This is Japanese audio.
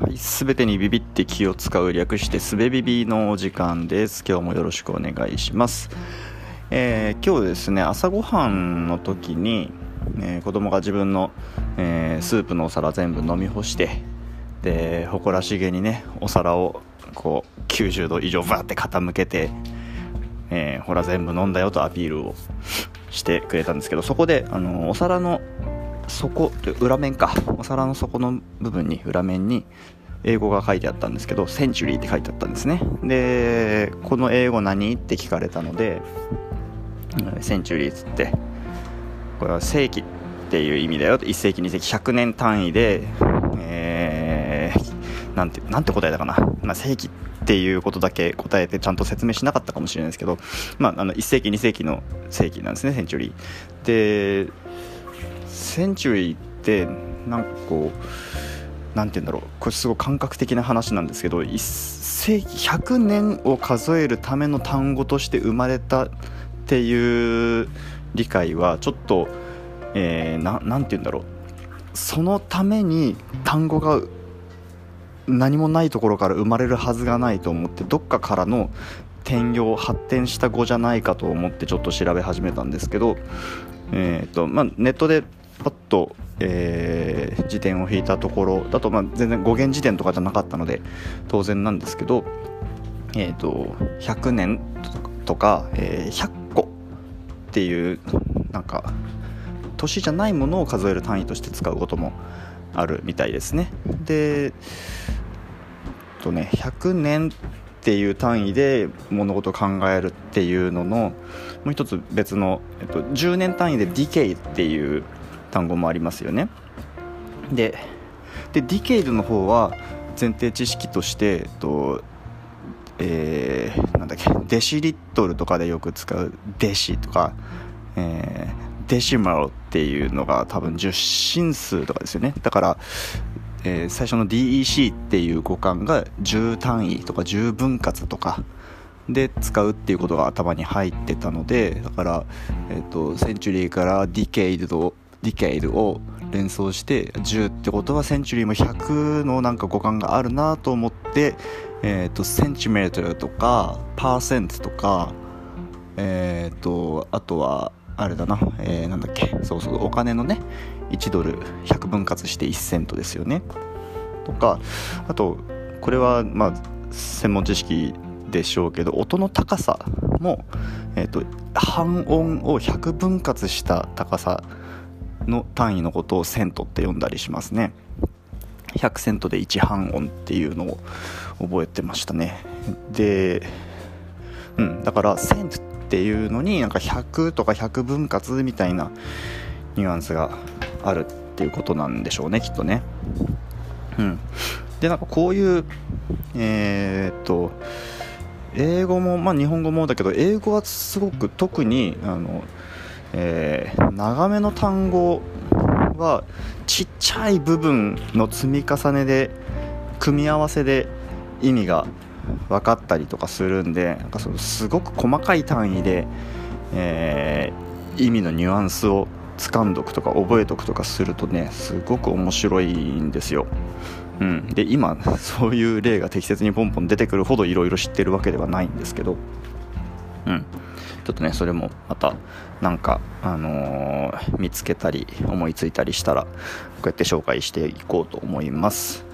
はい、すべてにビビって気を使う略してすべビビのお時間です。今日もよろしくお願いします。えー今日ですね、朝ごはんの時に、えー子供が自分の、えースープのお皿全部飲み干して、で、誇らしげにね、お皿をこう90度以上バーって傾けて、えーほら全部飲んだよとアピールをしてくれたんですけど、そこで、あのお皿の底裏面か。お皿の底の部分に裏面に英語が書いてあったんですけど「センチュリー」って書いてあったんですね。でこの英語何？って聞かれたので「センチュリー」っつってこれは世紀っていう意味だよ1世紀2世紀100年単位でえなんてなんて答えたかな、まあ、世紀っていうことだけ答えてちゃんと説明しなかったかもしれないですけど、まあ、あの1世紀2世紀の世紀なんですねセンチュリーでセンチュリーってなんかこうなんて言うんだろう。これすごい感覚的な話なんですけど1世紀100年を数えるための単語として生まれたっていう理解はちょっと、えーななんて言うんだろう。そのために単語が何もないところから生まれるはずがないと思ってどっかからの転用発展した語じゃないかと思ってちょっと調べ始めたんですけど、えーとまあ、ネットでパッと、えー辞典を引いたところだと、まあ、全然語源辞典とかじゃなかったので当然なんですけど、えー、と100年とか、えー100個っていうなんか年じゃないものを数える単位として使うこともあるみたいですね。でとね100年っていう単位で物事を考えるっていうののもう一つ別の、えっと、10年単位でディケイっていう単語もありますよね。ででディケイドの方は前提知識として、えっとえーなんだっけデシリットルとかでよく使うデシとか、えーデシマルっていうのが多分10進数とかですよね。だから、えー最初の DEC っていう語感が10単位とか10分割とかで使うっていうことが頭に入ってたのでだから、えー、とセンチュリーからディケイドディケイドを連想して10ってことはセンチュリーも100のなんか語感があるなと思って、えー、とセンチメートルとかパーセントとかえー、とあとはあれだな、えーなんだっけそうそうお金のね1ドル100分割して1セントですよね。とかあとこれはまあ専門知識でしょうけど音の高さも、えー、と半音を100分割した高さの単位のことをセントって呼んだりしますね。100セントで1半音っていうのを覚えてましたね。でうん、だからセントっていうのになんか100とか100分割みたいなニュアンスがあるっていうことなんでしょうねきっとね。うん、でなんかこういうえーっと英語も、まあ、日本語もだけど英語はすごく特にあの、えー長めの単語はちっちゃい部分の積み重ねで組み合わせで意味が分かったりとかするんでなんかそのすごく細かい単位で、えー意味のニュアンスを掴んどくとか覚えとくとかするとねすごく面白いんですよ。うん、で今そういう例が適切にポンポン出てくるほどいろいろ知ってるわけではないんですけど、うん、ちょっとねそれもまたなんか、あのー見つけたり思いついたりしたらこうやって紹介していこうと思います。